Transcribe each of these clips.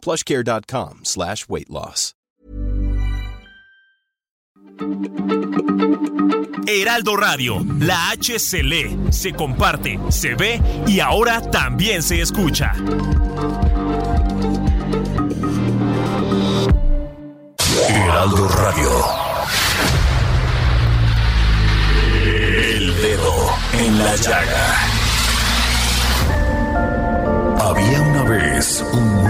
plushcare.com slash weight loss. Heraldo Radio, la H se lee, se comparte, se ve y ahora también se escucha. Heraldo Radio. El dedo en la llaga. Había una vez un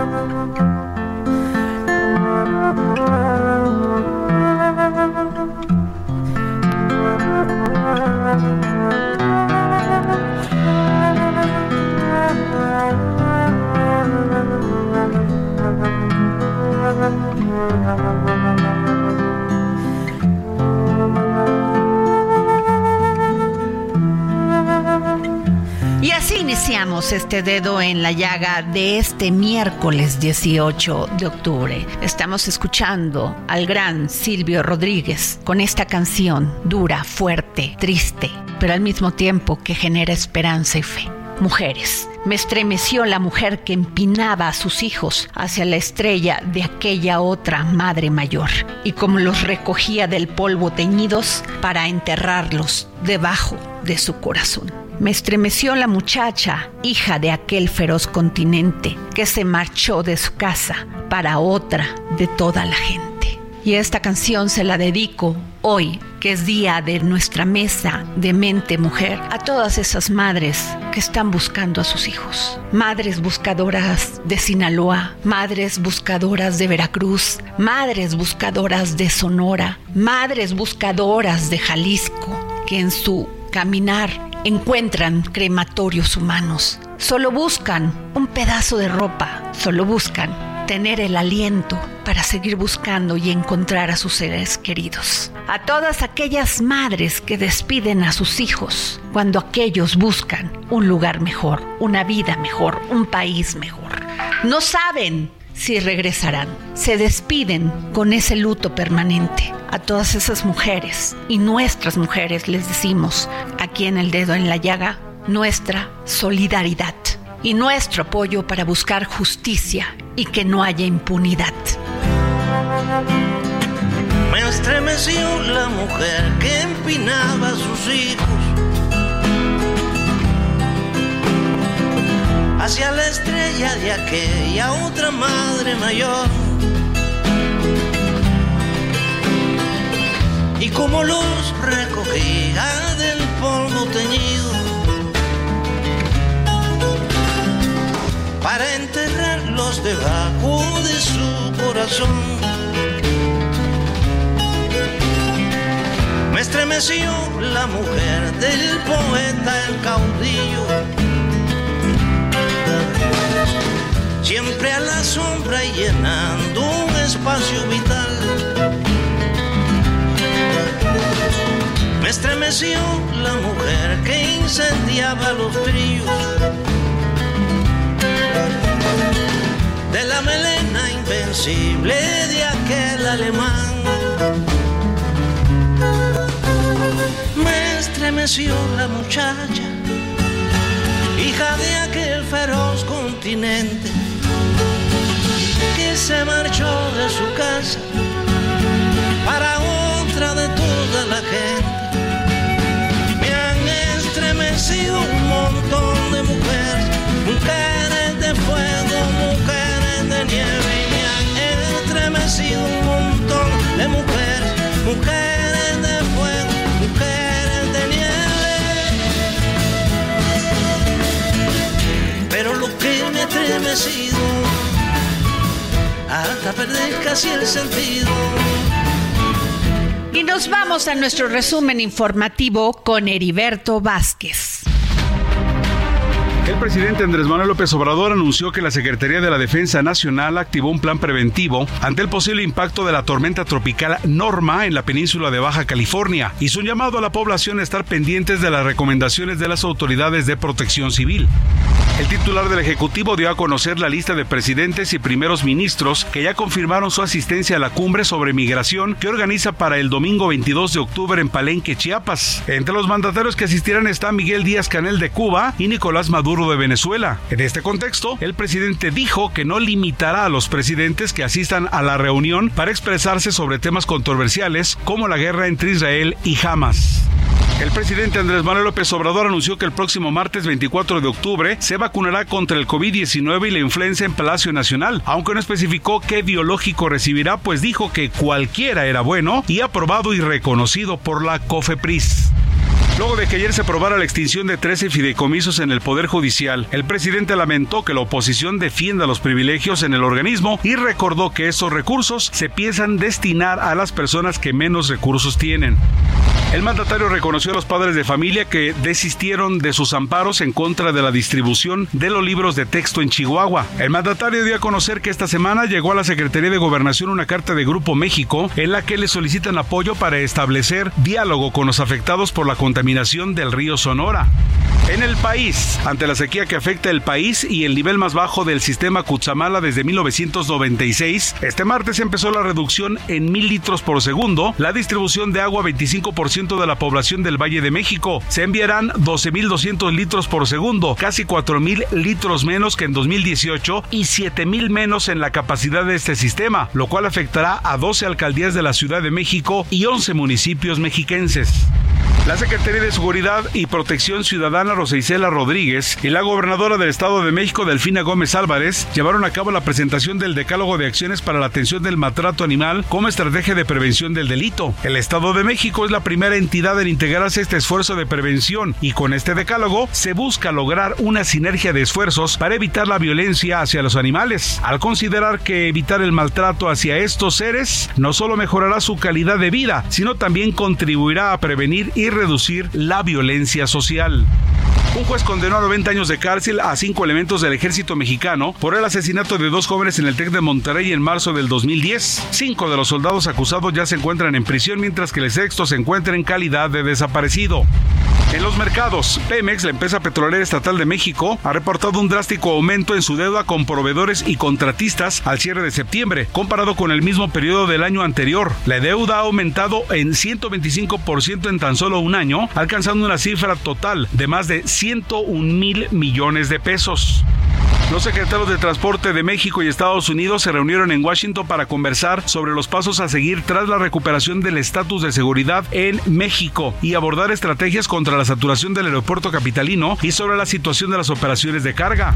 Y así iniciamos este dedo en la llaga de este miércoles 18 de octubre. Estamos escuchando al gran Silvio Rodríguez con esta canción dura, fuerte, triste, pero al mismo tiempo que genera esperanza y fe. Mujeres. Me estremeció la mujer que empinaba a sus hijos hacia la estrella de aquella otra madre mayor y como los recogía del polvo teñidos para enterrarlos debajo de su corazón. Me estremeció la muchacha, hija de aquel feroz continente, que se marchó de su casa para otra de toda la gente. Y esta canción se la dedico hoy, que es día de nuestra mesa de mente mujer, a todas esas madres que están buscando a sus hijos. Madres buscadoras de Sinaloa, madres buscadoras de Veracruz, madres buscadoras de Sonora, madres buscadoras de Jalisco, que en su caminar encuentran crematorios humanos. Solo buscan un pedazo de ropa, solo buscan tener el aliento para seguir buscando y encontrar a sus seres queridos. A todas aquellas madres que despiden a sus hijos cuando aquellos buscan un lugar mejor, una vida mejor, un país mejor. No saben si regresarán. Se despiden con ese luto permanente. A todas esas mujeres y nuestras mujeres les decimos aquí en el dedo en la llaga nuestra solidaridad y nuestro apoyo para buscar justicia y que no haya impunidad. Me estremeció la mujer que empinaba a sus hijos hacia la estrella de aquella otra madre mayor. Y como los recogía del polvo teñido para enterrarlos debajo de su corazón. Me estremeció la mujer del poeta, el caudillo. Siempre a la sombra y llenando un espacio vital. Me estremeció la mujer que incendiaba los trillos de la melena invencible de aquel alemán. Me estremeció la muchacha, hija de aquel feroz continente que se marchó de su casa para otra de toda la gente. Me han estremecido un montón de mujeres, mujeres de fuego, mujeres de nieve, me han estremecido un montón de mujeres, mujeres Y nos vamos a nuestro resumen informativo con Heriberto Vázquez. El presidente Andrés Manuel López Obrador anunció que la Secretaría de la Defensa Nacional activó un plan preventivo ante el posible impacto de la tormenta tropical Norma en la península de Baja California. Hizo un llamado a la población a estar pendientes de las recomendaciones de las autoridades de protección civil. El titular del Ejecutivo dio a conocer la lista de presidentes y primeros ministros que ya confirmaron su asistencia a la cumbre sobre migración que organiza para el domingo 22 de octubre en Palenque, Chiapas. Entre los mandatarios que asistirán está Miguel Díaz Canel de Cuba y Nicolás Maduro de Venezuela. En este contexto, el presidente dijo que no limitará a los presidentes que asistan a la reunión para expresarse sobre temas controversiales como la guerra entre Israel y Hamas. El presidente Andrés Manuel López Obrador anunció que el próximo martes 24 de octubre se vacunará contra el COVID-19 y la influenza en Palacio Nacional, aunque no especificó qué biológico recibirá, pues dijo que cualquiera era bueno y aprobado y reconocido por la COFEPRIS. Luego de que ayer se aprobara la extinción de 13 fideicomisos en el Poder Judicial, el presidente lamentó que la oposición defienda los privilegios en el organismo y recordó que esos recursos se piensan destinar a las personas que menos recursos tienen. El mandatario reconoció a los padres de familia que desistieron de sus amparos en contra de la distribución de los libros de texto en Chihuahua. El mandatario dio a conocer que esta semana llegó a la Secretaría de Gobernación una carta de Grupo México en la que le solicitan apoyo para establecer diálogo con los afectados por la contaminación del río Sonora. En el país, ante la sequía que afecta el país y el nivel más bajo del sistema Cutzamala desde 1996, este martes empezó la reducción en mil litros por segundo, la distribución de agua 25% de la población del Valle de México. Se enviarán 12.200 litros por segundo, casi 4.000 litros menos que en 2018 y 7.000 menos en la capacidad de este sistema, lo cual afectará a 12 alcaldías de la Ciudad de México y 11 municipios mexiquenses. La Secretaría de Seguridad y Protección Ciudadana Rosicela Rodríguez y la gobernadora del Estado de México Delfina Gómez Álvarez llevaron a cabo la presentación del Decálogo de Acciones para la Atención del Maltrato Animal como estrategia de prevención del delito. El Estado de México es la primera entidad en integrarse a este esfuerzo de prevención y con este decálogo se busca lograr una sinergia de esfuerzos para evitar la violencia hacia los animales, al considerar que evitar el maltrato hacia estos seres no solo mejorará su calidad de vida, sino también contribuirá a prevenir y reducir la violencia social. Un juez condenó a 90 años de cárcel a cinco elementos del ejército mexicano por el asesinato de dos jóvenes en el TEC de Monterrey en marzo del 2010. Cinco de los soldados acusados ya se encuentran en prisión, mientras que el sexto se encuentra en calidad de desaparecido. En los mercados, Pemex, la empresa petrolera estatal de México, ha reportado un drástico aumento en su deuda con proveedores y contratistas al cierre de septiembre, comparado con el mismo periodo del año anterior. La deuda ha aumentado en 125% en tan solo un año, alcanzando una cifra total de más de 101 mil millones de pesos. Los secretarios de Transporte de México y Estados Unidos se reunieron en Washington para conversar sobre los pasos a seguir tras la recuperación del estatus de seguridad en México y abordar estrategias contra la saturación del aeropuerto capitalino y sobre la situación de las operaciones de carga.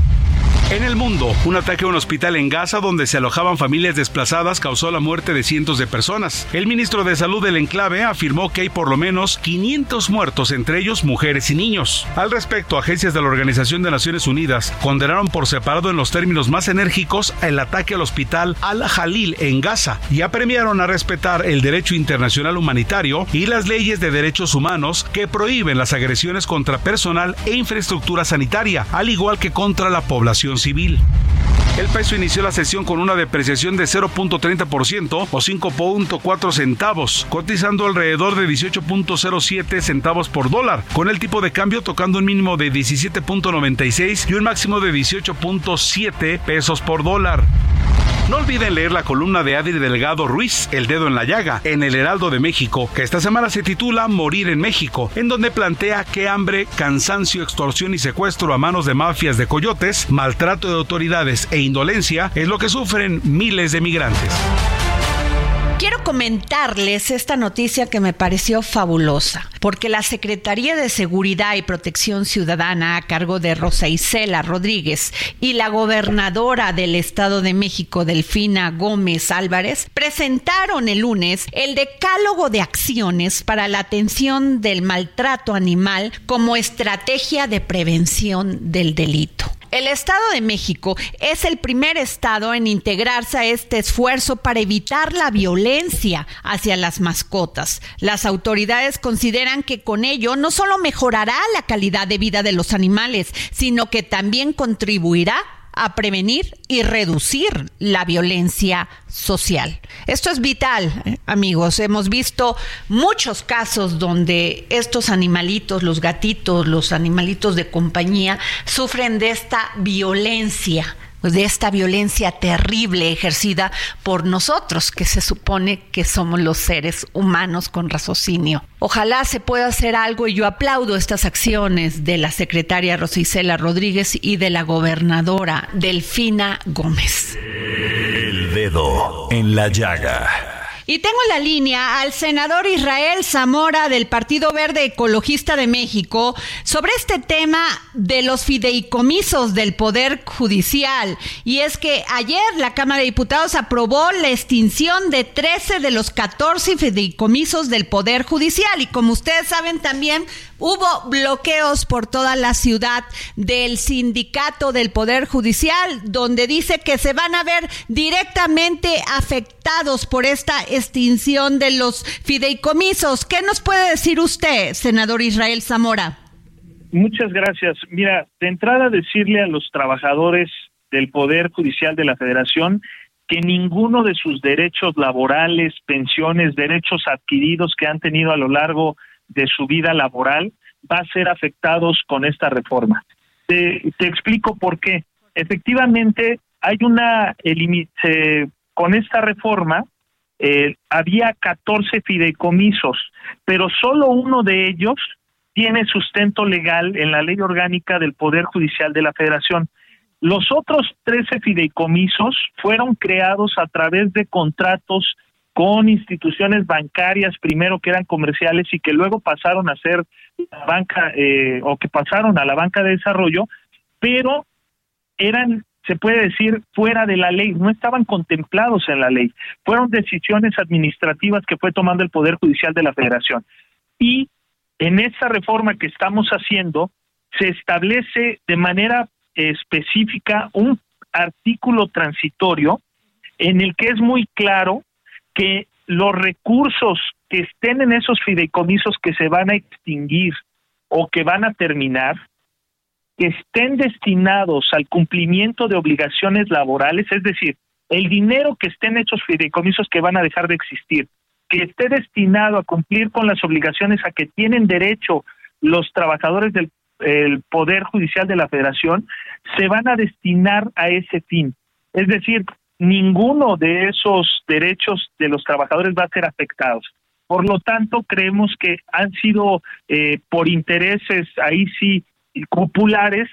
En el mundo, un ataque a un hospital en Gaza donde se alojaban familias desplazadas causó la muerte de cientos de personas. El ministro de Salud del enclave afirmó que hay por lo menos 500 muertos, entre ellos mujeres y niños. Al respecto, agencias de la Organización de Naciones Unidas condenaron por separado en los términos más enérgicos el ataque al hospital Al-Jalil en Gaza y apremiaron a respetar el derecho internacional humanitario y las leyes de derechos humanos que prohíben las agresiones contra personal e infraestructura sanitaria, al igual que contra la población civil. El peso inició la sesión con una depreciación de 0.30% o 5.4 centavos, cotizando alrededor de 18.07 centavos por dólar, con el tipo de cambio tocando un mínimo de 17.96 y un máximo de 18.7 pesos por dólar. No olviden leer la columna de Adri Delgado Ruiz, El dedo en la llaga, en el Heraldo de México, que esta semana se titula Morir en México, en donde plantea que hambre, cansancio, extorsión y secuestro a manos de mafias de coyotes, maltrato de autoridades e indolencia es lo que sufren miles de migrantes. Quiero comentarles esta noticia que me pareció fabulosa, porque la Secretaría de Seguridad y Protección Ciudadana a cargo de Rosa Isela Rodríguez y la gobernadora del Estado de México, Delfina Gómez Álvarez, presentaron el lunes el decálogo de acciones para la atención del maltrato animal como estrategia de prevención del delito. El Estado de México es el primer estado en integrarse a este esfuerzo para evitar la violencia hacia las mascotas. Las autoridades consideran que con ello no solo mejorará la calidad de vida de los animales, sino que también contribuirá a prevenir y reducir la violencia social. Esto es vital, eh, amigos. Hemos visto muchos casos donde estos animalitos, los gatitos, los animalitos de compañía, sufren de esta violencia de esta violencia terrible ejercida por nosotros, que se supone que somos los seres humanos con raciocinio. Ojalá se pueda hacer algo y yo aplaudo estas acciones de la secretaria Rosicela Rodríguez y de la gobernadora Delfina Gómez. El dedo en la llaga. Y tengo en la línea al senador Israel Zamora del Partido Verde Ecologista de México sobre este tema de los fideicomisos del Poder Judicial. Y es que ayer la Cámara de Diputados aprobó la extinción de 13 de los 14 fideicomisos del Poder Judicial. Y como ustedes saben también, Hubo bloqueos por toda la ciudad del sindicato del Poder Judicial, donde dice que se van a ver directamente afectados por esta extinción de los fideicomisos. ¿Qué nos puede decir usted, senador Israel Zamora? Muchas gracias. Mira, de entrada decirle a los trabajadores del Poder Judicial de la Federación que ninguno de sus derechos laborales, pensiones, derechos adquiridos que han tenido a lo largo de su vida laboral va a ser afectados con esta reforma. Te, explico por qué. Efectivamente, hay una, con esta reforma eh, había 14 fideicomisos, pero solo uno de ellos tiene sustento legal en la ley orgánica del Poder Judicial de la Federación. Los otros 13 fideicomisos fueron creados a través de contratos con instituciones bancarias primero que eran comerciales y que luego pasaron a ser banca eh, o que pasaron a la banca de desarrollo, pero eran se puede decir fuera de la ley, no estaban contemplados en la ley. Fueron decisiones administrativas que fue tomando el Poder Judicial de la Federación. Y en esta reforma que estamos haciendo se establece de manera específica un artículo transitorio en el que es muy claro que los recursos que estén en esos fideicomisos que se van a extinguir o que van a terminar, que estén destinados al cumplimiento de obligaciones laborales, es decir, el dinero que esté en esos fideicomisos que van a dejar de existir, que esté destinado a cumplir con las obligaciones a que tienen derecho los trabajadores del Poder Judicial de la Federación, se van a destinar a ese fin. Es decir, ninguno de esos derechos de los trabajadores va a ser afectados. Por lo tanto, creemos que han sido eh, por intereses ahí sí populares,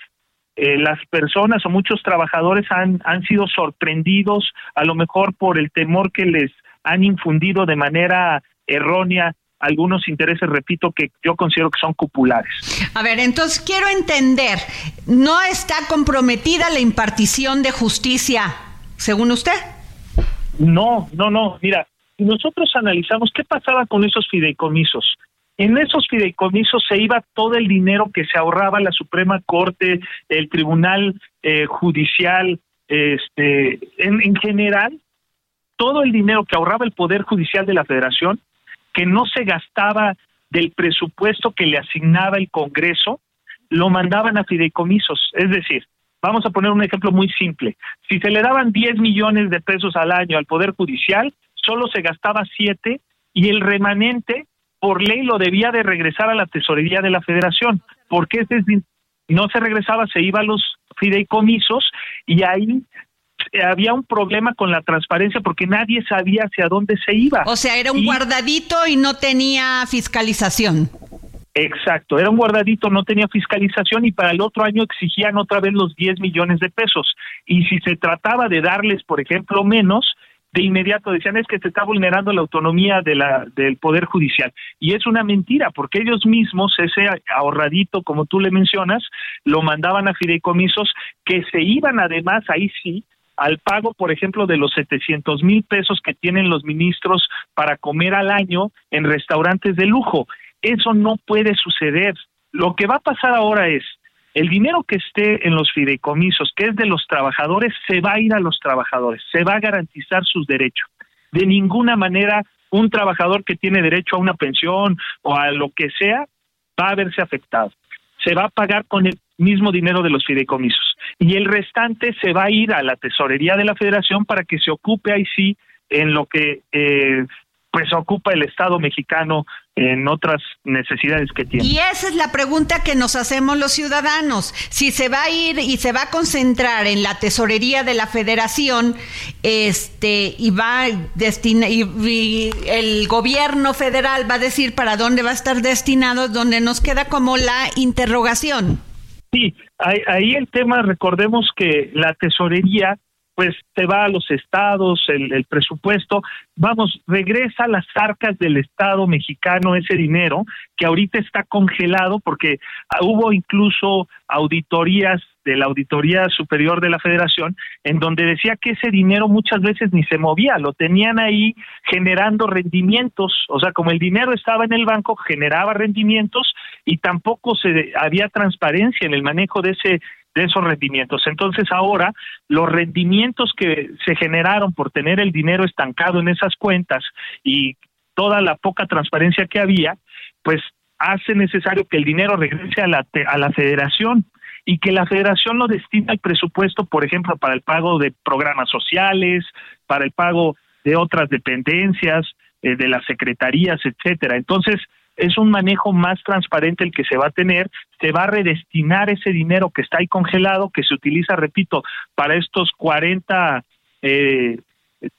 eh, las personas o muchos trabajadores han, han sido sorprendidos a lo mejor por el temor que les han infundido de manera errónea algunos intereses, repito, que yo considero que son populares. A ver, entonces quiero entender, ¿no está comprometida la impartición de justicia según usted. No, no, no. Mira, nosotros analizamos qué pasaba con esos fideicomisos. En esos fideicomisos se iba todo el dinero que se ahorraba la Suprema Corte, el Tribunal eh, Judicial, este, en, en general, todo el dinero que ahorraba el Poder Judicial de la Federación, que no se gastaba del presupuesto que le asignaba el Congreso, lo mandaban a fideicomisos. Es decir, Vamos a poner un ejemplo muy simple. Si se le daban 10 millones de pesos al año al Poder Judicial, solo se gastaba 7 y el remanente por ley lo debía de regresar a la tesorería de la federación, porque ese no se regresaba, se iba a los fideicomisos y ahí eh, había un problema con la transparencia porque nadie sabía hacia dónde se iba. O sea, era un guardadito y no tenía fiscalización. Exacto, era un guardadito, no tenía fiscalización y para el otro año exigían otra vez los 10 millones de pesos. Y si se trataba de darles, por ejemplo, menos, de inmediato decían es que se está vulnerando la autonomía de la, del Poder Judicial. Y es una mentira, porque ellos mismos, ese ahorradito, como tú le mencionas, lo mandaban a fideicomisos que se iban además, ahí sí, al pago, por ejemplo, de los 700 mil pesos que tienen los ministros para comer al año en restaurantes de lujo. Eso no puede suceder. Lo que va a pasar ahora es, el dinero que esté en los fideicomisos, que es de los trabajadores, se va a ir a los trabajadores, se va a garantizar sus derechos. De ninguna manera un trabajador que tiene derecho a una pensión o a lo que sea va a verse afectado. Se va a pagar con el mismo dinero de los fideicomisos. Y el restante se va a ir a la tesorería de la federación para que se ocupe ahí sí en lo que eh, pues ocupa el Estado mexicano en otras necesidades que tiene. Y esa es la pregunta que nos hacemos los ciudadanos. Si se va a ir y se va a concentrar en la tesorería de la federación, este, y va destina y, el gobierno federal va a decir para dónde va a estar destinado, donde nos queda como la interrogación. Sí, ahí el tema, recordemos que la tesorería pues se va a los estados, el, presupuesto, vamos, regresa a las arcas del Estado mexicano ese dinero que ahorita está congelado porque hubo incluso auditorías de la Auditoría Superior de la Federación, en donde decía que ese dinero muchas veces ni se movía, lo tenían ahí generando rendimientos, o sea, como el dinero estaba en el banco, generaba rendimientos y tampoco se había transparencia en el manejo de ese de esos rendimientos. Entonces ahora los rendimientos que se generaron por tener el dinero estancado en esas cuentas y toda la poca transparencia que había, pues hace necesario que el dinero regrese a la, a la federación y que la federación lo destine al presupuesto, por ejemplo, para el pago de programas sociales, para el pago de otras dependencias, eh, de las secretarías, etcétera. Entonces, es un manejo más transparente el que se va a tener, se va a redestinar ese dinero que está ahí congelado, que se utiliza, repito, para estos 40 eh,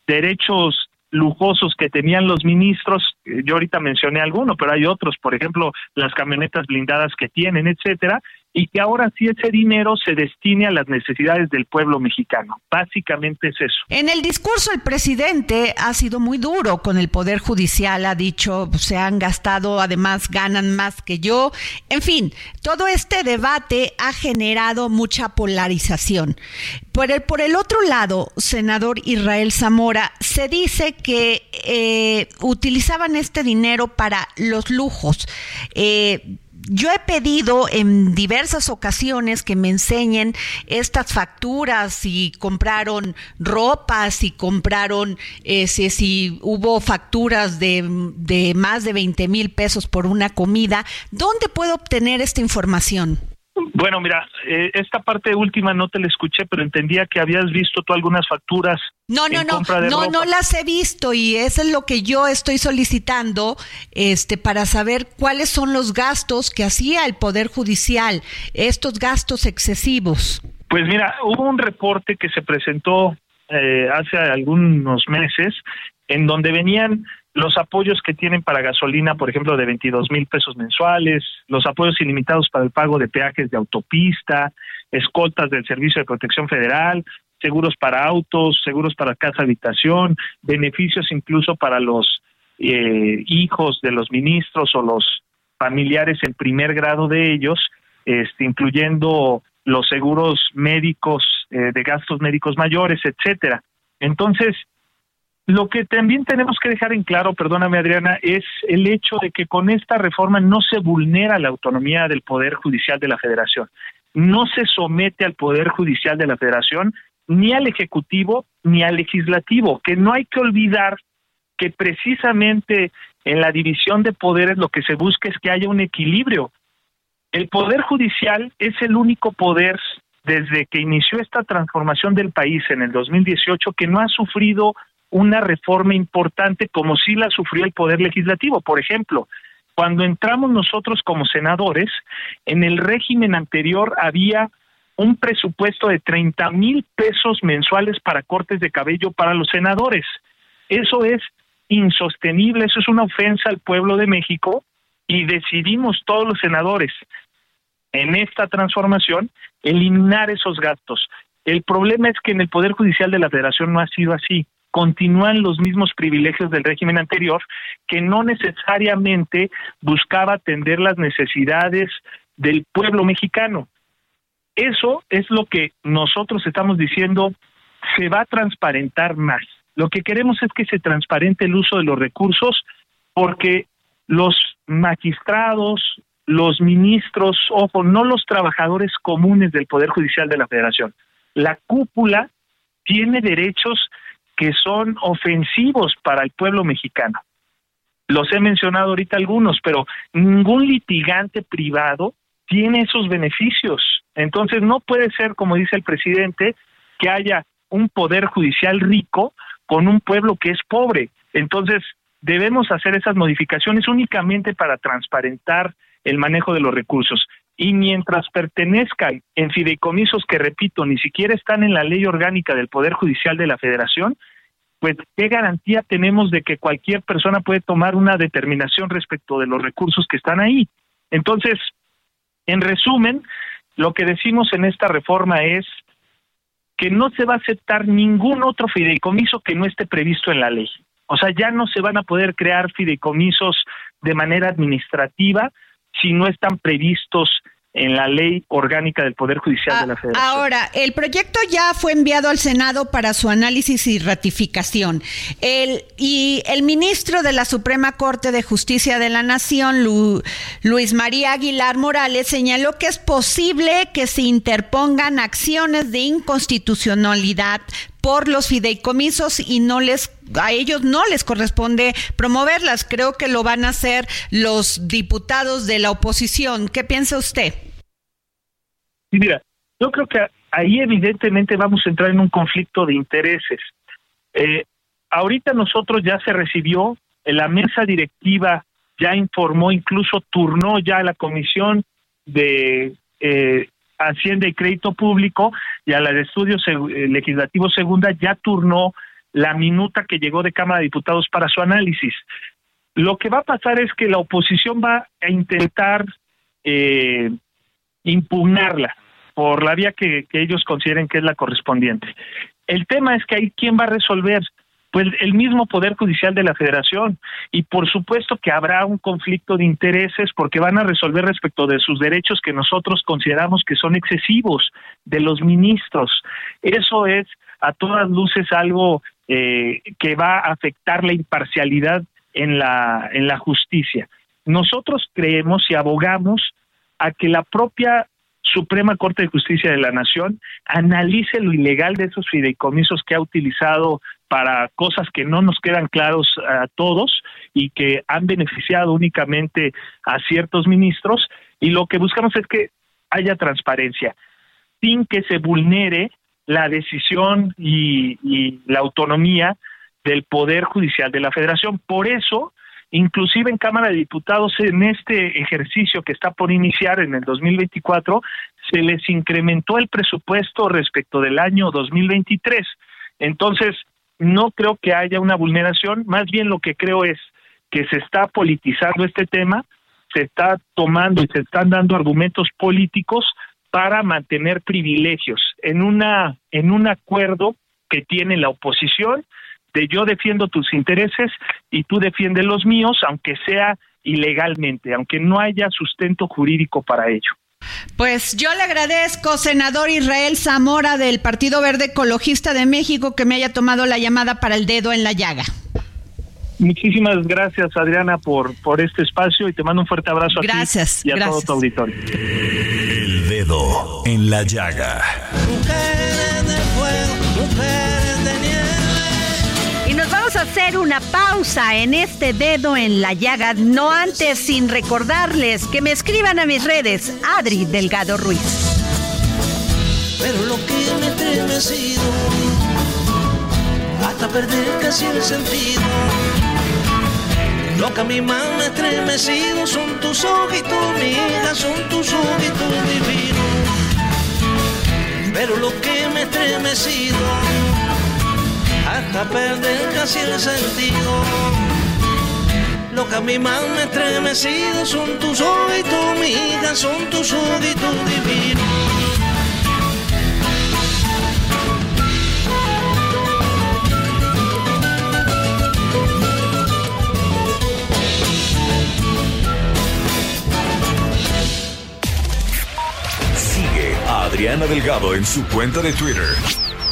derechos lujosos que tenían los ministros, eh, yo ahorita mencioné alguno, pero hay otros, por ejemplo, las camionetas blindadas que tienen, etcétera, y que ahora sí ese dinero se destine a las necesidades del pueblo mexicano. Básicamente es eso. En el discurso el presidente ha sido muy duro con el Poder Judicial, ha dicho, se han gastado, además ganan más que yo. En fin, todo este debate ha generado mucha polarización. Por el, por el otro lado, senador Israel Zamora, se dice que eh, utilizaban este dinero para los lujos. Eh, yo he pedido en diversas ocasiones que me enseñen estas facturas, si compraron ropa, si compraron, eh, si, hubo facturas de, de más de 20 mil pesos por una comida. ¿Dónde puedo obtener esta información? Bueno, mira, eh, esta parte última no te la escuché, pero entendía que habías visto tú algunas facturas. No, no, no, no, no las he visto y eso es lo que yo estoy solicitando, este, para saber cuáles son los gastos que hacía el Poder Judicial, estos gastos excesivos. Pues mira, hubo un reporte que se presentó eh, hace algunos meses en donde venían los apoyos que tienen para gasolina, por ejemplo, de 22 mil pesos mensuales, los apoyos ilimitados para el pago de peajes de autopista, escoltas del Servicio de Protección Federal, seguros para autos, seguros para casa habitación, beneficios incluso para los eh, hijos de los ministros o los familiares en primer grado de ellos, este, incluyendo los seguros médicos eh, de gastos médicos mayores, etcétera. Entonces, lo que también tenemos que dejar en claro, perdóname Adriana, es el hecho de que con esta reforma no se vulnera la autonomía del Poder Judicial de la Federación. No se somete al Poder Judicial de la Federación ni al Ejecutivo ni al Legislativo, que no hay que olvidar que precisamente en la división de poderes lo que se busca es que haya un equilibrio. El Poder Judicial es el único poder desde que inició esta transformación del país en el 2018 que no ha sufrido una reforma importante como si la sufrió el Poder Legislativo. Por ejemplo, cuando entramos nosotros como senadores, en el régimen anterior había un presupuesto de 30 mil pesos mensuales para cortes de cabello para los senadores. Eso es insostenible, eso es una ofensa al pueblo de México y decidimos todos los senadores en esta transformación eliminar esos gastos. El problema es que en el Poder Judicial de la Federación no ha sido así. Continúan los mismos privilegios del régimen anterior que no necesariamente buscaba atender las necesidades del pueblo mexicano. Eso es lo que nosotros estamos diciendo, se va a transparentar más. Lo que queremos es que se transparente el uso de los recursos porque los magistrados, los ministros, ojo, no los trabajadores comunes del Poder Judicial de la Federación. La cúpula tiene derechos que son ofensivos para el pueblo mexicano. Los he mencionado ahorita algunos, pero ningún litigante privado tiene esos beneficios. Entonces no puede ser, como dice el presidente, que haya un poder judicial rico con un pueblo que es pobre. Entonces debemos hacer esas modificaciones únicamente para transparentar el manejo de los recursos. Y mientras pertenezcan en fideicomisos que, repito, ni siquiera están en la ley orgánica del Poder Judicial de la Federación, pues qué garantía tenemos de que cualquier persona puede tomar una determinación respecto de los recursos que están ahí. Entonces, en resumen, lo que decimos en esta reforma es que no se va a aceptar ningún otro fideicomiso que no esté previsto en la ley. O sea, ya no se van a poder crear fideicomisos de manera administrativa si no están previstos en la ley orgánica del Poder Judicial de la ah, Federación. Ahora, el proyecto ya fue enviado al Senado para su análisis y ratificación. El, y el ministro de la Suprema Corte de Justicia de la Nación, Luis María Aguilar Morales, señaló que es posible que se interpongan acciones de inconstitucionalidad por los fideicomisos y no les a ellos no les corresponde promoverlas. Creo que lo van a hacer los diputados de la oposición. ¿Qué piensa usted? Sí, mira, yo creo que ahí evidentemente vamos a entrar en un conflicto de intereses. Eh, ahorita nosotros ya se recibió, la mesa directiva ya informó, incluso turnó ya la comisión de eh, Hacienda y Crédito Público y a la de Estudios eh, Legislativos Segunda ya turnó la minuta que llegó de Cámara de Diputados para su análisis. Lo que va a pasar es que la oposición va a intentar eh, impugnarla por la vía que, ellos consideren que es la correspondiente. El tema es que ahí quién va a resolver pues el mismo Poder Judicial de la Federación. Y por supuesto que habrá un conflicto de intereses porque van a resolver respecto de sus derechos que nosotros consideramos que son excesivos de los ministros. Eso es a todas luces algo eh, que va a afectar la imparcialidad en la, en la justicia. Nosotros creemos y abogamos a que la propia Suprema Corte de Justicia de la Nación analice lo ilegal de esos fideicomisos que ha utilizado para cosas que no nos quedan claros a todos y que han beneficiado únicamente a ciertos ministros y lo que buscamos es que haya transparencia sin que se vulnere la decisión y, y la autonomía del Poder Judicial de la Federación. Por eso, inclusive en Cámara de Diputados, en este ejercicio que está por iniciar en el 2024, se les incrementó el presupuesto respecto del año 2023. Entonces, no creo que haya una vulneración, más bien lo que creo es que se está politizando este tema, se está tomando y se están dando argumentos políticos para mantener privilegios en una en un acuerdo que tiene la oposición de yo defiendo tus intereses y tú defiendes los míos, aunque sea ilegalmente, aunque no haya sustento jurídico para ello. Pues yo le agradezco, senador Israel Zamora del Partido Verde Ecologista de México, que me haya tomado la llamada para el dedo en la llaga. Muchísimas gracias, Adriana, por, por este espacio y te mando un fuerte abrazo gracias, a ti y a todo tu auditorio. El dedo en la llaga. Hacer una pausa en este dedo en la llaga, no antes sin recordarles que me escriban a mis redes, Adri Delgado Ruiz. Pero lo que me estremecido, hasta perder casi el sentido. Lo que a mí más me estremecido son tus ojitos, mi son tus ojitos divinos pero lo que me he estremecido hasta perder casi el sentido. Lo que a mí más me estremecido son tus ojos y tu miga, son tus ojos divinos. Sigue a Adriana Delgado en su cuenta de Twitter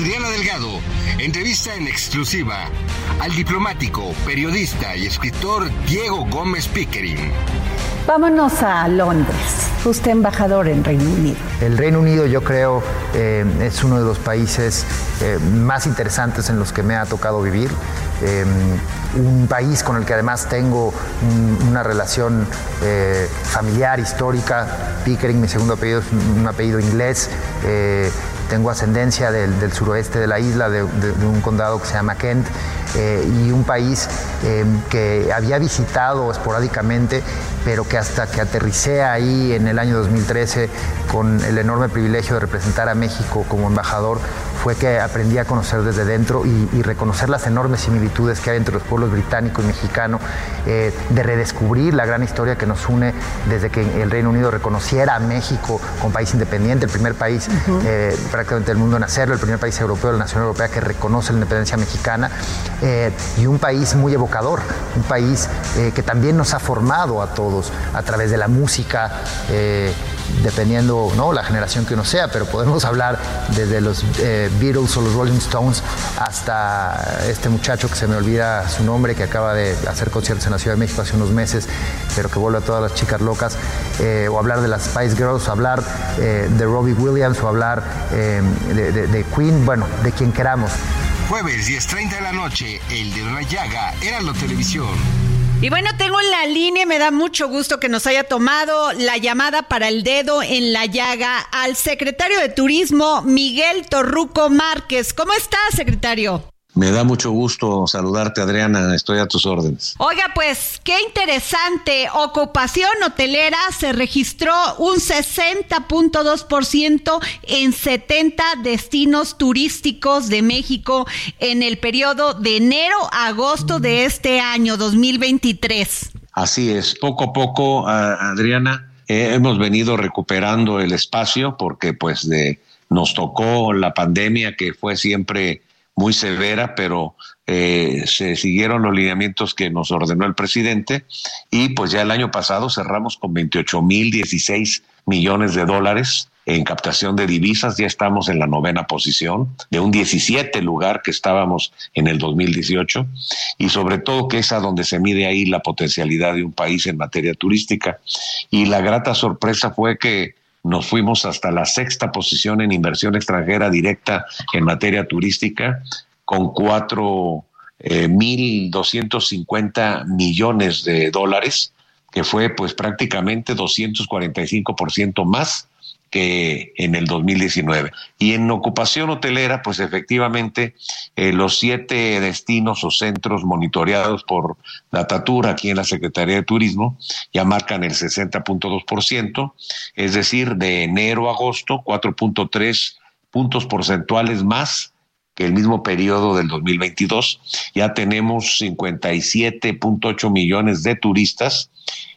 Adriana Delgado, entrevista en exclusiva al diplomático, periodista y escritor Diego Gómez Pickering. Vámonos a Londres. Usted embajador en Reino Unido. El Reino Unido yo creo eh, es uno de los países eh, más interesantes en los que me ha tocado vivir. Eh, un país con el que además tengo un- una relación eh, familiar, histórica. Pickering, mi segundo apellido es un, un apellido inglés. Tengo ascendencia del, suroeste de la isla, de un condado que se llama Kent, eh, y un país eh, que había visitado esporádicamente, pero que hasta que aterricé ahí en el año 2013 con el enorme privilegio de representar a México como embajador, fue que aprendí a conocer desde dentro y, y reconocer las enormes similitudes que hay entre los pueblos británico y mexicano, eh, de redescubrir la gran historia que nos une desde que el Reino Unido reconociera a México como país independiente, el primer país eh, prácticamente del mundo en hacerlo, el primer país europeo, la nación europea que reconoce la independencia mexicana, eh, y un país muy evocador, un país que también nos ha formado a todos a través de la música. Dependiendo ¿no? la generación que uno sea, pero podemos hablar desde los eh, Beatles o los Rolling Stones hasta este muchacho que se me olvida su nombre, que acaba de hacer conciertos en la Ciudad de México hace unos meses, pero que vuelve a todas las chicas locas, eh, o hablar de las Spice Girls, o hablar eh, de Robbie Williams, o hablar de, de- Queen, bueno, de quien queramos. Jueves 10.30 de la noche, El de la Llaga, Heraldo Televisión. Y bueno, tengo en la línea, me da mucho gusto que nos haya tomado la llamada para el dedo en la llaga al secretario de Turismo, Miguel Torruco Márquez. ¿Cómo está, secretario? Me da mucho gusto saludarte, Adriana. Estoy a tus órdenes. Oiga, pues qué interesante. Ocupación hotelera se registró un 60.2% en 70 destinos turísticos de México en el periodo de enero a agosto de este año 2023. Así es, poco a poco, Adriana, eh, hemos venido recuperando el espacio porque pues de, nos tocó la pandemia que fue siempre muy severa, pero eh, se siguieron los lineamientos que nos ordenó el presidente y pues ya el año pasado cerramos con 28 mil 16 millones de dólares en captación de divisas, ya estamos en la novena posición, de un 17 lugar que estábamos en el 2018, y sobre todo que es a donde se mide ahí la potencialidad de un país en materia turística. Y la grata sorpresa fue que nos fuimos hasta la sexta posición en inversión extranjera directa en materia turística, con cuatro eh, millones de dólares, que fue pues prácticamente 245% más que en el 2019. Y en ocupación hotelera, pues efectivamente eh, los siete destinos o centros monitoreados por Datatur aquí en la Secretaría de Turismo ya marcan el 60.2%, es decir, de enero a agosto, 4.3 puntos porcentuales más que el mismo periodo del 2022. Ya tenemos 57.8 millones de turistas,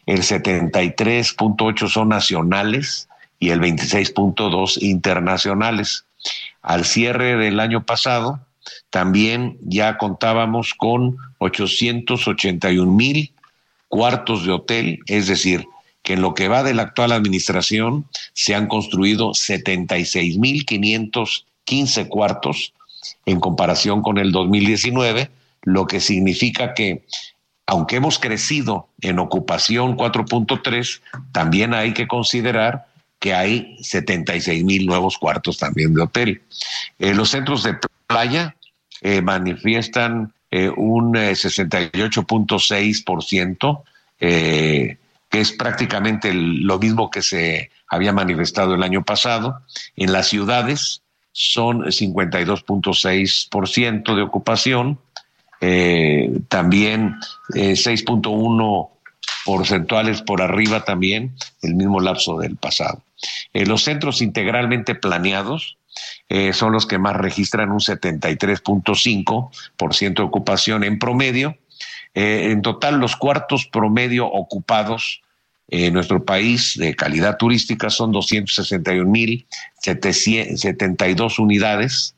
el 73.8 son nacionales, y el 26.2 internacionales. Al cierre del año pasado, también ya contábamos con 881 mil cuartos de hotel, es decir, que en lo que va de la actual administración se han construido 76 mil 515 cuartos en comparación con el 2019, lo que significa que aunque hemos crecido en ocupación 4.3, también hay que considerar que hay 76 mil nuevos cuartos también de hotel. Eh, los centros de playa eh, manifiestan eh, un 68.6%, que es prácticamente lo mismo que se había manifestado el año pasado. En las ciudades son 52.6% de ocupación, también 6.1 porcentuales por arriba también el mismo lapso del pasado. Eh, los centros integralmente planeados eh, son los que más registran un 73.5% de ocupación en promedio. Eh, en total, los cuartos promedio ocupados en nuestro país de calidad turística son 261.072 unidades,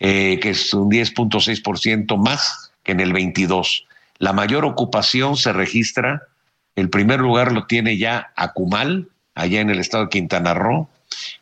que es un 10.6% más que en el 22. La mayor ocupación se registra, el primer lugar lo tiene ya Acumal, allá en el estado de Quintana Roo,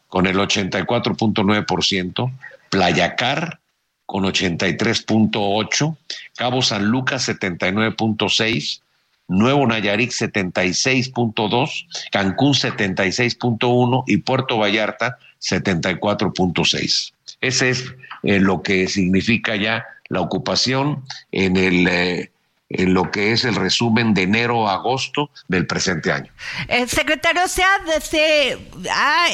con el 84.9%, Playacar con 83.8%, Cabo San Lucas 79.6%, Nuevo Nayarit 76.2%, Cancún 76.1% y Puerto Vallarta 74.6%. Ese es eh, lo que significa ya la ocupación en el eh, en lo que es el resumen de enero a agosto del presente año. Eh, secretario, se ha, se,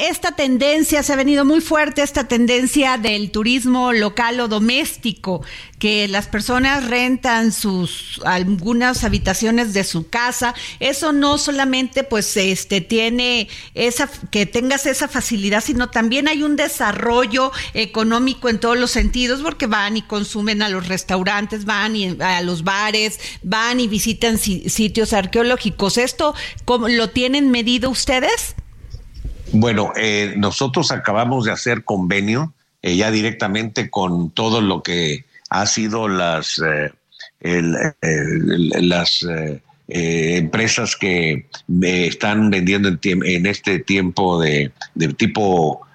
esta tendencia, se ha venido muy fuerte esta tendencia del turismo local o doméstico que las personas rentan sus algunas habitaciones de su casa, eso no solamente pues este tiene esa que tengas esa facilidad, sino también hay un desarrollo económico en todos los sentidos porque van y consumen a los restaurantes, van y a los bares, van y visitan sitios arqueológicos. ¿Esto cómo lo tienen medido ustedes? Bueno, eh, nosotros acabamos de hacer convenio eh, ya directamente con todo lo que ha sido las, eh, las eh, empresas que están vendiendo en, este tiempo de, tipo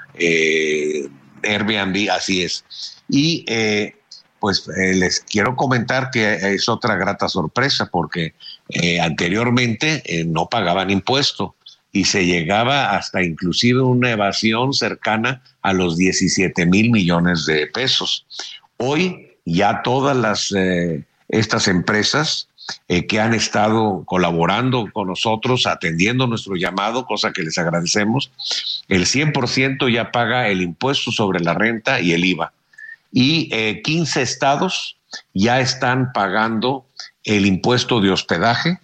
Airbnb, así es. Y pues les quiero comentar que es otra grata sorpresa porque anteriormente no pagaban impuesto y se llegaba hasta inclusive una evasión cercana a los 17 mil millones de pesos. Hoy ya todas las, eh, estas empresas eh, que han estado colaborando con nosotros, atendiendo nuestro llamado, cosa que les agradecemos, el 100% ya paga el impuesto sobre la renta y el IVA. Y 15 eh, estados ya están pagando el impuesto de hospedaje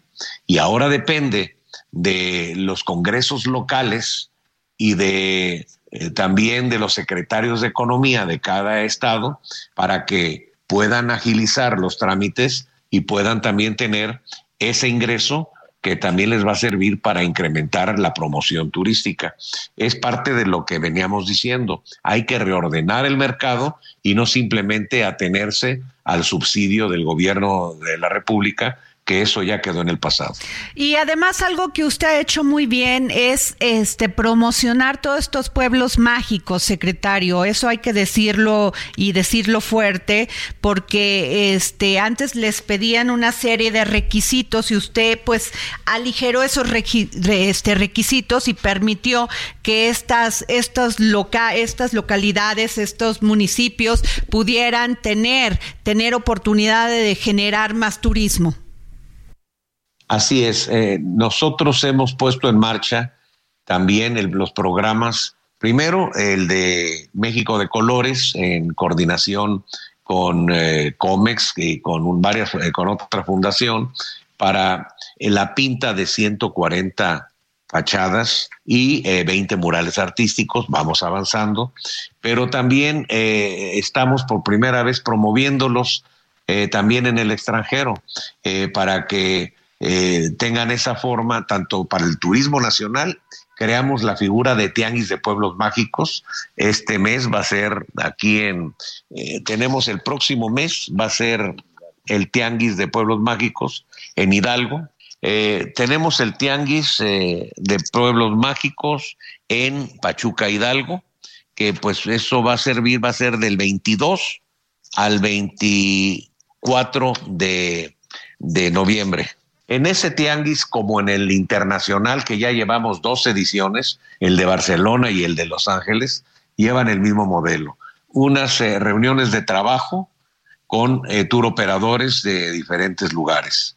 y ahora depende de los congresos locales y de también de los secretarios de economía de cada estado para que puedan agilizar los trámites y puedan también tener ese ingreso que también les va a servir para incrementar la promoción turística. Es parte de lo que veníamos diciendo. Hay que reordenar el mercado y no simplemente atenerse al subsidio del gobierno de la República que eso ya quedó en el pasado. Y además algo que usted ha hecho muy bien es este promocionar todos estos pueblos mágicos, secretario. Eso hay que decirlo y decirlo fuerte, porque este antes les pedían una serie de requisitos y usted pues aligeró esos este, requisitos y permitió que estas estas loca estas localidades, estos municipios pudieran tener tener oportunidad de generar más turismo. Así es, eh, nosotros hemos puesto en marcha también los programas, primero el de México de Colores en coordinación con eh, COMEX y con, varias, eh, con otra fundación para la pinta de 140 fachadas y 20 murales artísticos, vamos avanzando, pero también estamos por primera vez promoviéndolos también en el extranjero para que eh, tengan esa forma tanto para el turismo nacional. Creamos la figura de Tianguis de Pueblos Mágicos. Este mes va a ser aquí en, eh, tenemos el próximo mes, va a ser el Tianguis de Pueblos Mágicos en Hidalgo. Eh, tenemos el Tianguis de Pueblos Mágicos en Pachuca Hidalgo, que pues eso va a servir, va a ser del 22 al 24 de, de noviembre. En ese tianguis, como en el internacional, que ya llevamos dos ediciones, el de Barcelona y el de Los Ángeles, llevan el mismo modelo. Unas eh, reuniones de trabajo con eh, tour operadores de diferentes lugares.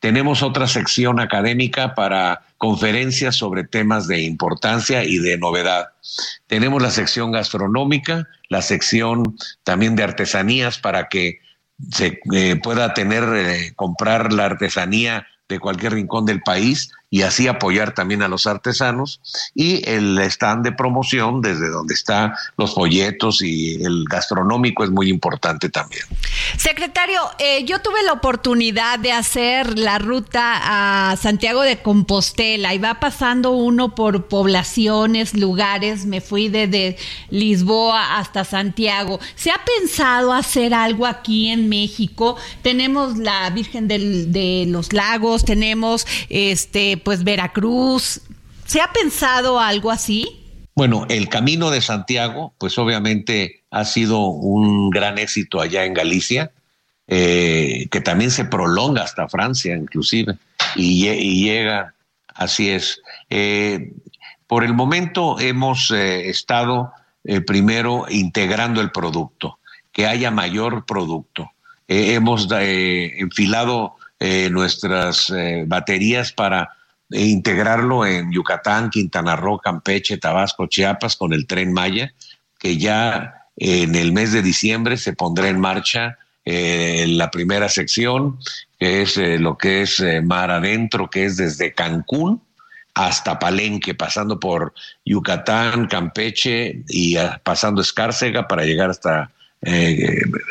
Tenemos otra sección académica para conferencias sobre temas de importancia y de novedad. Tenemos la sección gastronómica, la sección también de artesanías para que se eh, pueda tener, eh, comprar la artesanía de cualquier rincón del país y así apoyar también a los artesanos y el stand de promoción desde donde están los folletos y el gastronómico es muy importante también. Secretario, eh, yo tuve la oportunidad de hacer la ruta a Santiago de Compostela y va pasando uno por poblaciones, lugares, me fui desde Lisboa hasta Santiago. ¿Se ha pensado hacer algo aquí en México? Tenemos la Virgen de los Lagos, tenemos este pues Veracruz. ¿Se ha pensado algo así? Bueno, el Camino de Santiago, pues obviamente ha sido un gran éxito allá en Galicia, eh, que también se prolonga hasta Francia inclusive, y, llega, así es. Eh, por el momento hemos eh, estado primero integrando el producto, que haya mayor producto. hemos enfilado nuestras baterías para e integrarlo en Yucatán, Quintana Roo, Campeche, Tabasco, Chiapas con el tren Maya, que ya en el mes de diciembre se pondrá en marcha eh, la primera sección, que es eh, lo que es eh, mar adentro, que es desde Cancún hasta Palenque, pasando por Yucatán, Campeche y ah, pasando Escárcega para llegar hasta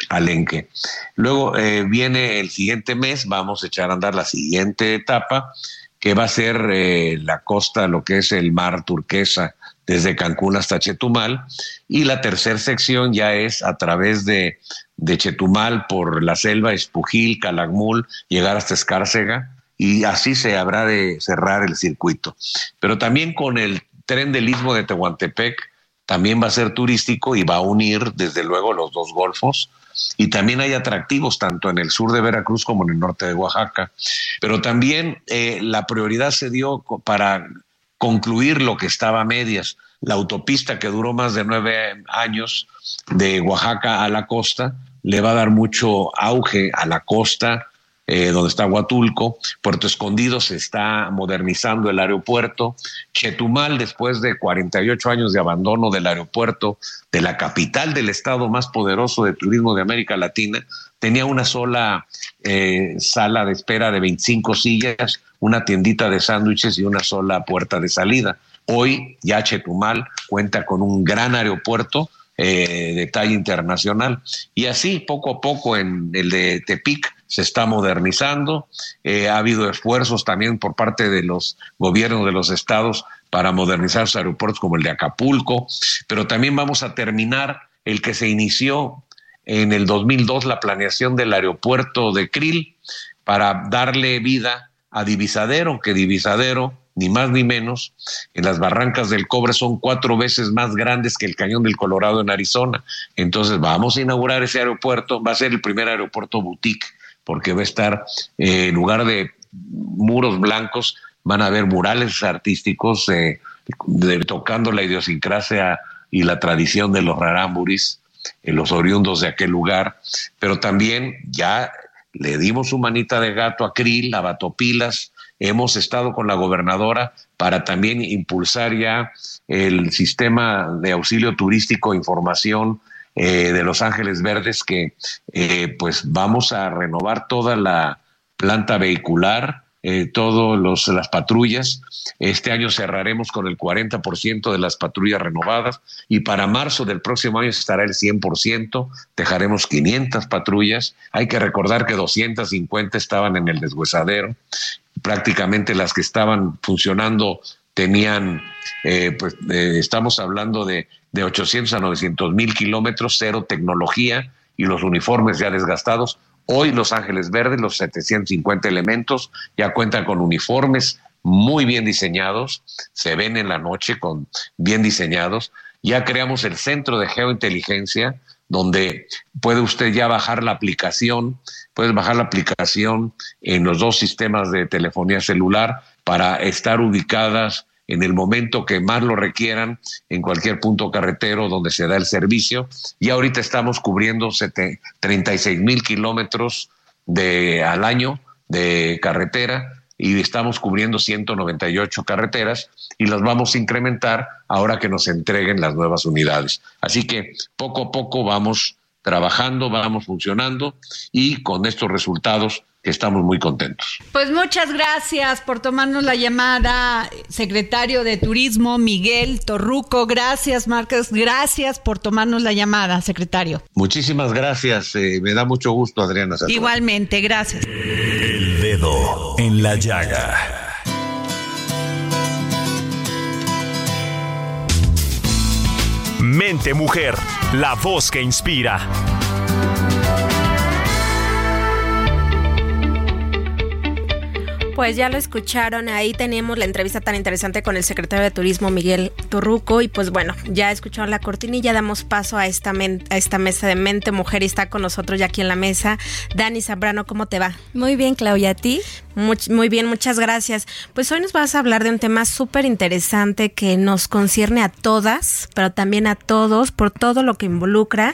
Palenque. Luego viene el siguiente mes, vamos a echar a andar la siguiente etapa, que va a ser eh, la costa, lo que es el mar turquesa, desde Cancún hasta Chetumal. Y la tercera sección ya es a través de, de Chetumal por la selva, Espujil, Calakmul, llegar hasta Escárcega. Y así se habrá de cerrar el circuito. Pero también con el tren del istmo de Tehuantepec, también va a ser turístico y va a unir desde luego los dos golfos y también hay atractivos tanto en el sur de Veracruz como en el norte de Oaxaca. Pero también eh, la prioridad se dio para concluir lo que estaba a medias. La autopista que duró más de nueve años de Oaxaca a la costa le va a dar mucho auge a la costa, eh, donde está Huatulco. Puerto Escondido se está modernizando el aeropuerto. Chetumal, después de 48 años de abandono del aeropuerto, de la capital del estado más poderoso de turismo de América Latina, tenía una sola eh, sala de espera de 25 sillas, una tiendita de sándwiches y una sola puerta de salida. Hoy ya Chetumal cuenta con un gran aeropuerto eh, de talla internacional. Y así, poco a poco, en el de Tepic se está modernizando. Eh, ha habido esfuerzos también por parte de los gobiernos de los estados para modernizar sus aeropuertos como el de Acapulco, pero también vamos a terminar el que se inició en el 2002, la planeación del aeropuerto de Krill, para darle vida a Divisadero, que Divisadero, ni más ni menos, en las barrancas del cobre son cuatro veces más grandes que el cañón del Colorado en Arizona. Entonces vamos a inaugurar ese aeropuerto, va a ser el primer aeropuerto boutique, porque va a estar, eh, en lugar de muros blancos, van a haber murales artísticos eh, tocando la idiosincrasia y la tradición de los rarámuris, en eh, los oriundos de aquel lugar, pero también ya le dimos su manita de gato a Krill, a Batopilas, hemos estado con la gobernadora para también impulsar ya el sistema de auxilio turístico información eh, de Los Ángeles Verdes, que pues vamos a renovar toda la planta vehicular, eh, todas las patrullas. Este año cerraremos con el 40% de las patrullas renovadas y para marzo del próximo año estará el 100%, dejaremos 500 patrullas. Hay que recordar que 250 estaban en el deshuesadero, prácticamente las que estaban funcionando tenían, eh, pues eh, estamos hablando de, de 800 a 900 mil kilómetros, cero tecnología y los uniformes ya desgastados. Hoy Los Ángeles Verdes, los 750 elementos, ya cuentan con uniformes muy bien diseñados, se ven en la noche con bien diseñados. Ya creamos el centro de geointeligencia, donde puede usted ya bajar la aplicación, puede bajar la aplicación en los dos sistemas de telefonía celular para estar ubicadas en el momento que más lo requieran en cualquier punto carretero donde se da el servicio. Y ahorita estamos cubriendo 36 mil kilómetros al año de carretera y estamos cubriendo 198 carreteras y las vamos a incrementar ahora que nos entreguen las nuevas unidades. Así que poco a poco vamos trabajando, vamos funcionando y con estos resultados estamos muy contentos. Pues muchas gracias por tomarnos la llamada, secretario de Turismo Miguel Torruco. Gracias, Márquez. Gracias por tomarnos la llamada, secretario. Muchísimas gracias. Eh, me da mucho gusto, Adriana. Igualmente, gracias. El dedo en la llaga. Mente Mujer, la voz que inspira. Pues ya lo escucharon, ahí tenemos la entrevista tan interesante con el secretario de Turismo Miguel Torruco y pues bueno, ya escucharon la cortinilla, damos paso a esta, a esta mesa de mente mujer y está con nosotros ya aquí en la mesa. Dani Zambrano, ¿cómo te va? Muy bien, Claudia, ¿a ti? Muy, bien, muchas gracias. Pues hoy nos vas a hablar de un tema súper interesante que nos concierne a todas, pero también a todos por todo lo que involucra.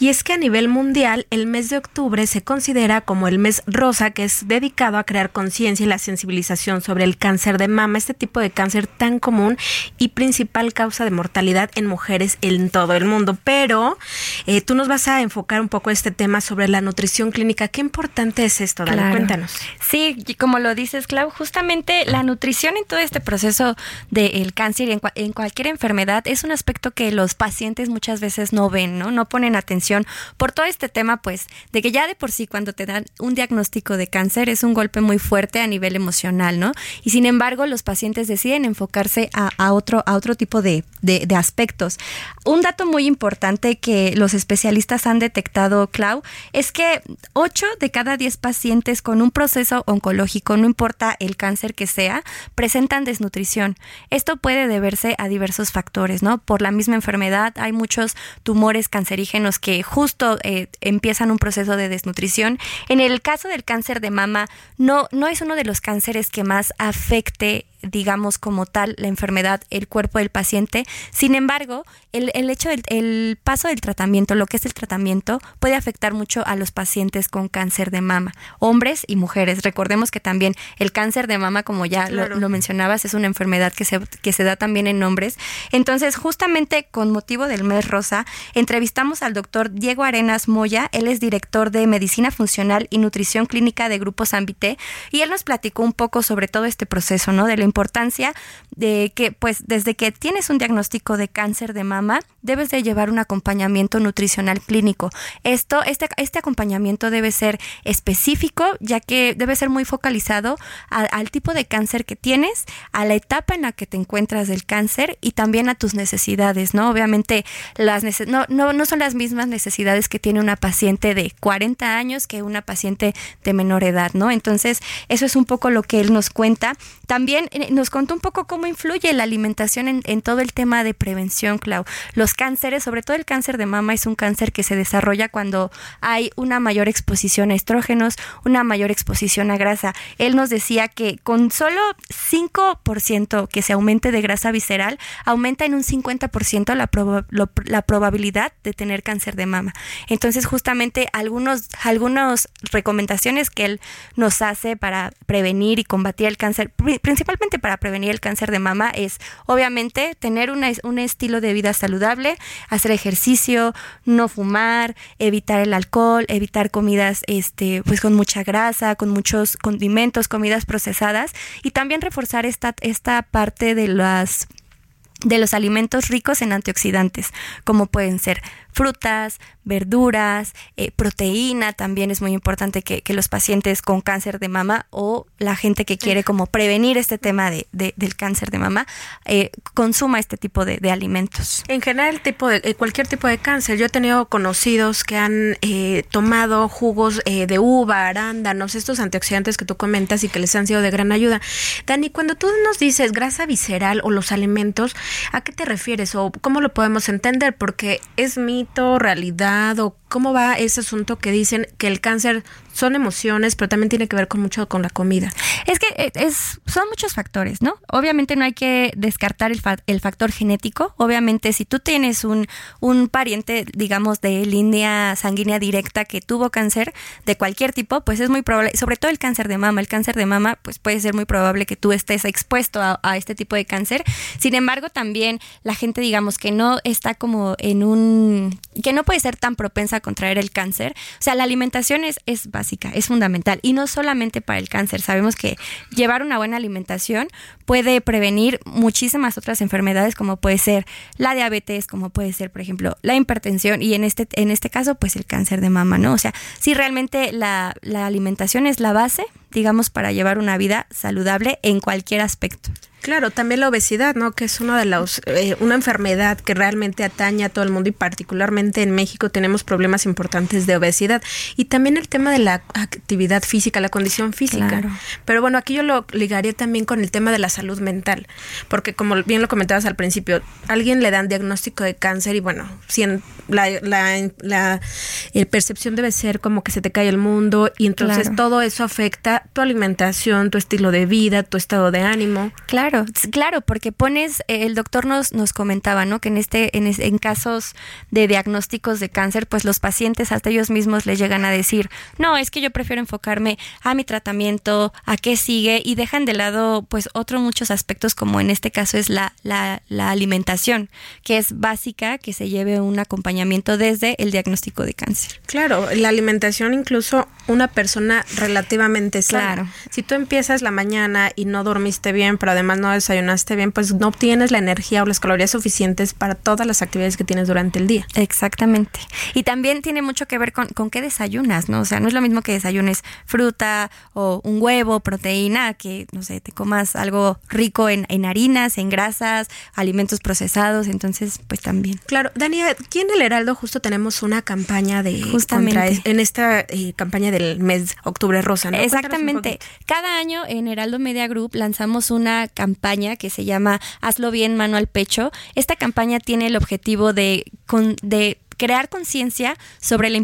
Y es que a nivel mundial el mes de octubre se considera como el mes rosa, que es dedicado a crear conciencia y la sensibilización sobre el cáncer de mama, este tipo de cáncer tan común y principal causa de mortalidad en mujeres en todo el mundo. Pero eh, tú nos vas a enfocar un poco este tema sobre la nutrición clínica. Qué importante es esto, Dale, cuéntanos. Sí, como lo dices, Clau, justamente la nutrición en todo este proceso del cáncer y en, cualquier enfermedad es un aspecto que los pacientes muchas veces no ven, ¿no? No ponen atención por todo este tema, pues, de que ya de por sí cuando te dan un diagnóstico de cáncer es un golpe muy fuerte a nivel emocional, ¿no? Y sin embargo, los pacientes deciden enfocarse a, otro, a otro tipo de, de aspectos. Un dato muy importante que los especialistas han detectado, Clau, es que 8 de cada 10 pacientes con un proceso oncológico no importa el cáncer que sea, presentan desnutrición. Esto puede deberse a diversos factores, ¿no? Por la misma enfermedad hay muchos tumores cancerígenos que justo eh, empiezan un proceso de desnutrición. En el caso del cáncer de mama, no, no es uno de los cánceres que más afecte digamos, como tal, la enfermedad, el cuerpo del paciente. Sin embargo, el, el hecho del el paso del tratamiento, lo que es el tratamiento, puede afectar mucho a los pacientes con cáncer de mama, hombres y mujeres. Recordemos que también el cáncer de mama, como ya lo, lo, mencionabas, es una enfermedad que se, que se da también en hombres. Entonces, justamente con motivo del mes rosa, entrevistamos al doctor Diego Arenas Moya, él es director de Medicina Funcional y Nutrición Clínica de Grupo Sambité, y él nos platicó un poco sobre todo este proceso, ¿no? De la importancia de que pues desde que tienes un diagnóstico de cáncer de mama, debes de llevar un acompañamiento nutricional clínico. Esto, este, este acompañamiento debe ser específico, ya que debe ser muy focalizado al tipo de cáncer que tienes, a la etapa en la que te encuentras del cáncer y también a tus necesidades, ¿no? Obviamente las no, no, no son las mismas necesidades que tiene una paciente de 40 años que una paciente de menor edad, ¿no? Entonces, eso es un poco lo que él nos cuenta. También nos contó un poco cómo influye la alimentación en, todo el tema de prevención, Clau. Los cánceres, sobre todo el cáncer de mama, es un cáncer que se desarrolla cuando hay una mayor exposición a estrógenos, una mayor exposición a grasa. Él nos decía que con solo 5% que se aumente de grasa visceral, aumenta en un 50% la, la probabilidad de tener cáncer de mama. Entonces, justamente algunos, algunas recomendaciones que él nos hace para prevenir y combatir el cáncer, principalmente para prevenir el cáncer de mama, es obviamente tener un estilo de vida saludable, hacer ejercicio, no fumar, evitar el alcohol, evitar comidas este, pues con mucha grasa, con muchos condimentos, comidas procesadas y también reforzar esta, esta parte de las de los alimentos ricos en antioxidantes, como pueden ser frutas, verduras, eh, proteína, también es muy importante que, los pacientes con cáncer de mama o la gente que quiere como prevenir este tema de, del cáncer de mama eh, consuma este tipo de, alimentos. En general, tipo de, eh, cualquier tipo de cáncer. Yo he tenido conocidos que han tomado jugos de uva, arándanos, estos antioxidantes que tú comentas y que les han sido de gran ayuda. Dani, cuando tú nos dices grasa visceral o los alimentos, ¿a qué te refieres o cómo lo podemos entender? Porque es realidad o cómo va ese asunto que dicen que el cáncer son emociones, pero también tiene que ver con mucho con la comida. Es que eh, es, son muchos factores, ¿no? Obviamente no hay que descartar el, el factor genético. Obviamente si tú tienes un, un pariente, digamos, de línea sanguínea directa que tuvo cáncer de cualquier tipo, pues es muy probable, sobre todo el cáncer de mama, el cáncer de mama, pues puede ser muy probable que tú estés expuesto a este tipo de cáncer. Sin embargo, también la gente, digamos, que no está como en un, que no puede ser tan propensa contraer el cáncer. O sea, la alimentación es, es básica es fundamental. Y no solamente para el cáncer, sabemos que llevar una buena alimentación puede prevenir muchísimas otras enfermedades como puede ser la diabetes, como puede ser, por ejemplo, la hipertensión y en este, en este caso, pues el cáncer de mama, ¿no? O sea, si realmente la, la alimentación es la base, digamos, para llevar una vida saludable en cualquier aspecto. Claro, también la obesidad, ¿no? Que es uno de los, eh, una enfermedad que realmente atañe a todo el mundo y particularmente en México tenemos problemas importantes de obesidad. Y también el tema de la actividad física, la condición física. Pero bueno, aquí yo lo ligaría también con el tema de la salud mental, porque como bien lo comentabas al principio, alguien le dan diagnóstico de cáncer y bueno, si la, la, la eh, percepción debe ser como que se te cae el mundo y entonces todo eso afecta tu alimentación, tu estilo de vida, tu estado de ánimo. Claro Claro, claro, porque pones, eh, el doctor nos, nos comentaba, ¿no? Que en este, en, en casos de diagnósticos de cáncer, pues los pacientes hasta ellos mismos les llegan a decir, no, es que yo prefiero enfocarme a mi tratamiento, a qué sigue, y dejan de lado, pues, otros muchos aspectos, como en este caso es la, la, la alimentación, que es básica, que se lleve un acompañamiento desde el diagnóstico de cáncer. Claro, la alimentación incluso una persona relativamente sana. Claro. Si tú empiezas la mañana y no dormiste bien, pero además no desayunaste bien, pues no obtienes la energía o las calorías suficientes para todas las actividades que tienes durante el día. Exactamente. Y también tiene mucho que ver con, con qué desayunas, ¿no? O sea, no es lo mismo que desayunes fruta o un huevo, proteína, que, no sé, te comas algo rico en, en harinas, en grasas, alimentos procesados, entonces, pues también. Claro, Daniela, aquí en El Heraldo justo tenemos una campaña de... Justamente. en esta eh, campaña del mes Octubre Rosa, ¿no? Exactamente. Cada año en Heraldo Media Group lanzamos una campaña campaña que se llama Hazlo bien, mano al pecho. Esta campaña tiene el objetivo de, de crear conciencia sobre la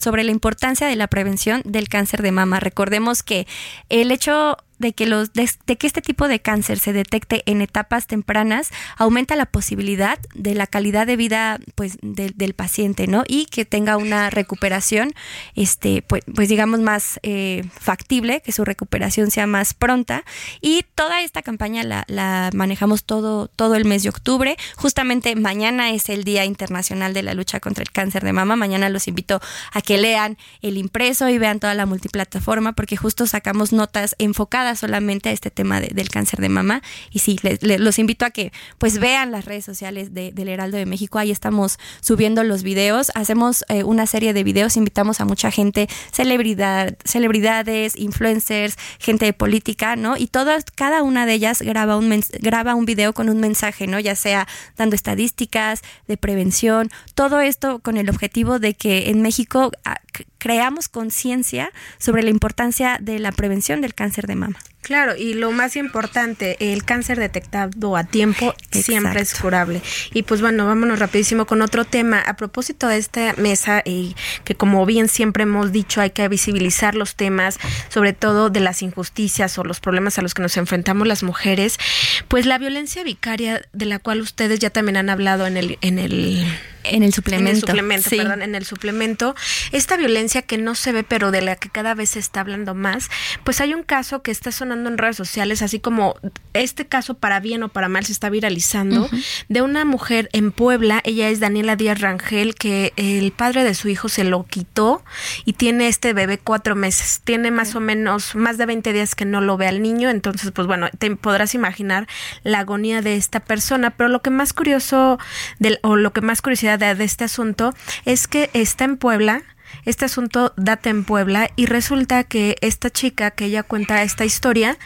sobre la importancia de la prevención del cáncer de mama. Recordemos que el hecho de que, los, de, que este tipo de cáncer se detecte en etapas tempranas aumenta la posibilidad de la calidad de vida pues del paciente no y que tenga una recuperación este pues, pues digamos más eh, factible que su recuperación sea más pronta. Y toda esta campaña la, la manejamos todo todo el mes de octubre. Justamente mañana es el día internacional de la lucha contra el cáncer de mama. Mañana los invito a que lean el impreso y vean toda la multiplataforma porque justo sacamos notas enfocadas solamente a este tema del cáncer de mama. Y sí, los invito a que pues vean las redes sociales del Heraldo de México. Ahí estamos subiendo los videos. Hacemos eh, una serie de videos, invitamos a mucha gente, celebridad, celebridades, influencers, gente de política, ¿no? Y todas, cada una de ellas graba un, graba un video con un mensaje, ¿no? Ya sea dando estadísticas de prevención, todo esto con el objetivo de que en México ah, creamos conciencia sobre la importancia de la prevención del cáncer de mama. Claro, y lo más importante, el cáncer detectado a tiempo siempre es curable. Y pues bueno, vámonos rapidísimo con otro tema. A propósito de esta mesa, y que como bien siempre hemos dicho, hay que visibilizar los temas, sobre todo de las injusticias o los problemas a los que nos enfrentamos las mujeres, pues la violencia vicaria de la cual ustedes ya también han hablado en el, en el en el suplemento. En el suplemento, perdón, en el suplemento. Esta violencia que no se ve, pero de la que cada vez se está hablando más, pues hay un caso que está sonando en redes sociales, así como este caso para bien o para mal se está viralizando, de una mujer en Puebla, ella es Daniela Díaz Rangel, que el padre de su hijo se lo quitó y tiene este bebé cuatro meses. Tiene más o menos más de 20 días que no lo ve al niño, entonces pues bueno, te podrás imaginar la agonía de esta persona, pero lo que más curioso del, o lo que más curiosidad de, este asunto es que está en Puebla, este asunto data en Puebla y resulta que esta chica que ella cuenta esta historia,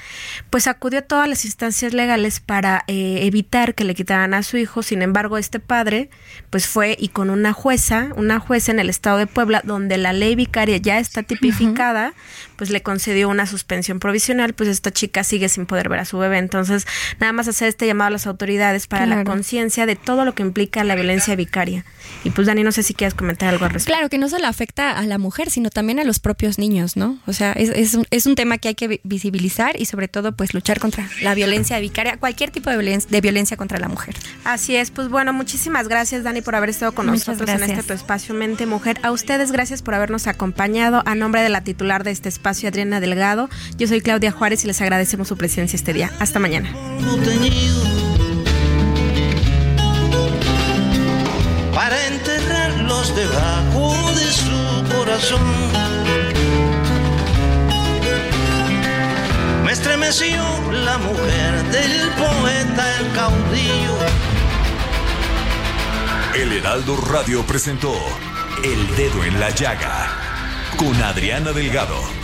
pues acudió a todas las instancias legales para eh, evitar que le quitaran a su hijo. Sin embargo, este padre, pues fue y con una jueza, una jueza en el estado de Puebla, donde la ley vicaria ya está tipificada, pues le concedió una suspensión provisional. Pues esta chica sigue sin poder ver a su bebé. Entonces, nada más hacer este llamado a las autoridades para la conciencia de todo lo que implica la violencia vicaria. Y pues, Dani, no sé si quieres comentar algo al respecto. Claro, que no solo afecta a la mujer, sino también a los propios niños, ¿no? O sea, es, es, un, es un tema que hay que visibilizar y sobre todo pues luchar contra la violencia vicaria, cualquier tipo de violencia, de violencia contra la mujer. Así es, pues bueno, muchísimas gracias Dani por haber estado con nosotros en este tu espacio Mente Mujer. A ustedes gracias por habernos acompañado. A nombre de la titular de este espacio, Adriana Delgado, yo soy Claudia Juárez y les agradecemos su presencia este día. Hasta mañana. Para enterrarlos debajo de su me estremeció la mujer del poeta, el caudillo. El Heraldo Radio presentó El Dedo en la Llaga con Adriana Delgado.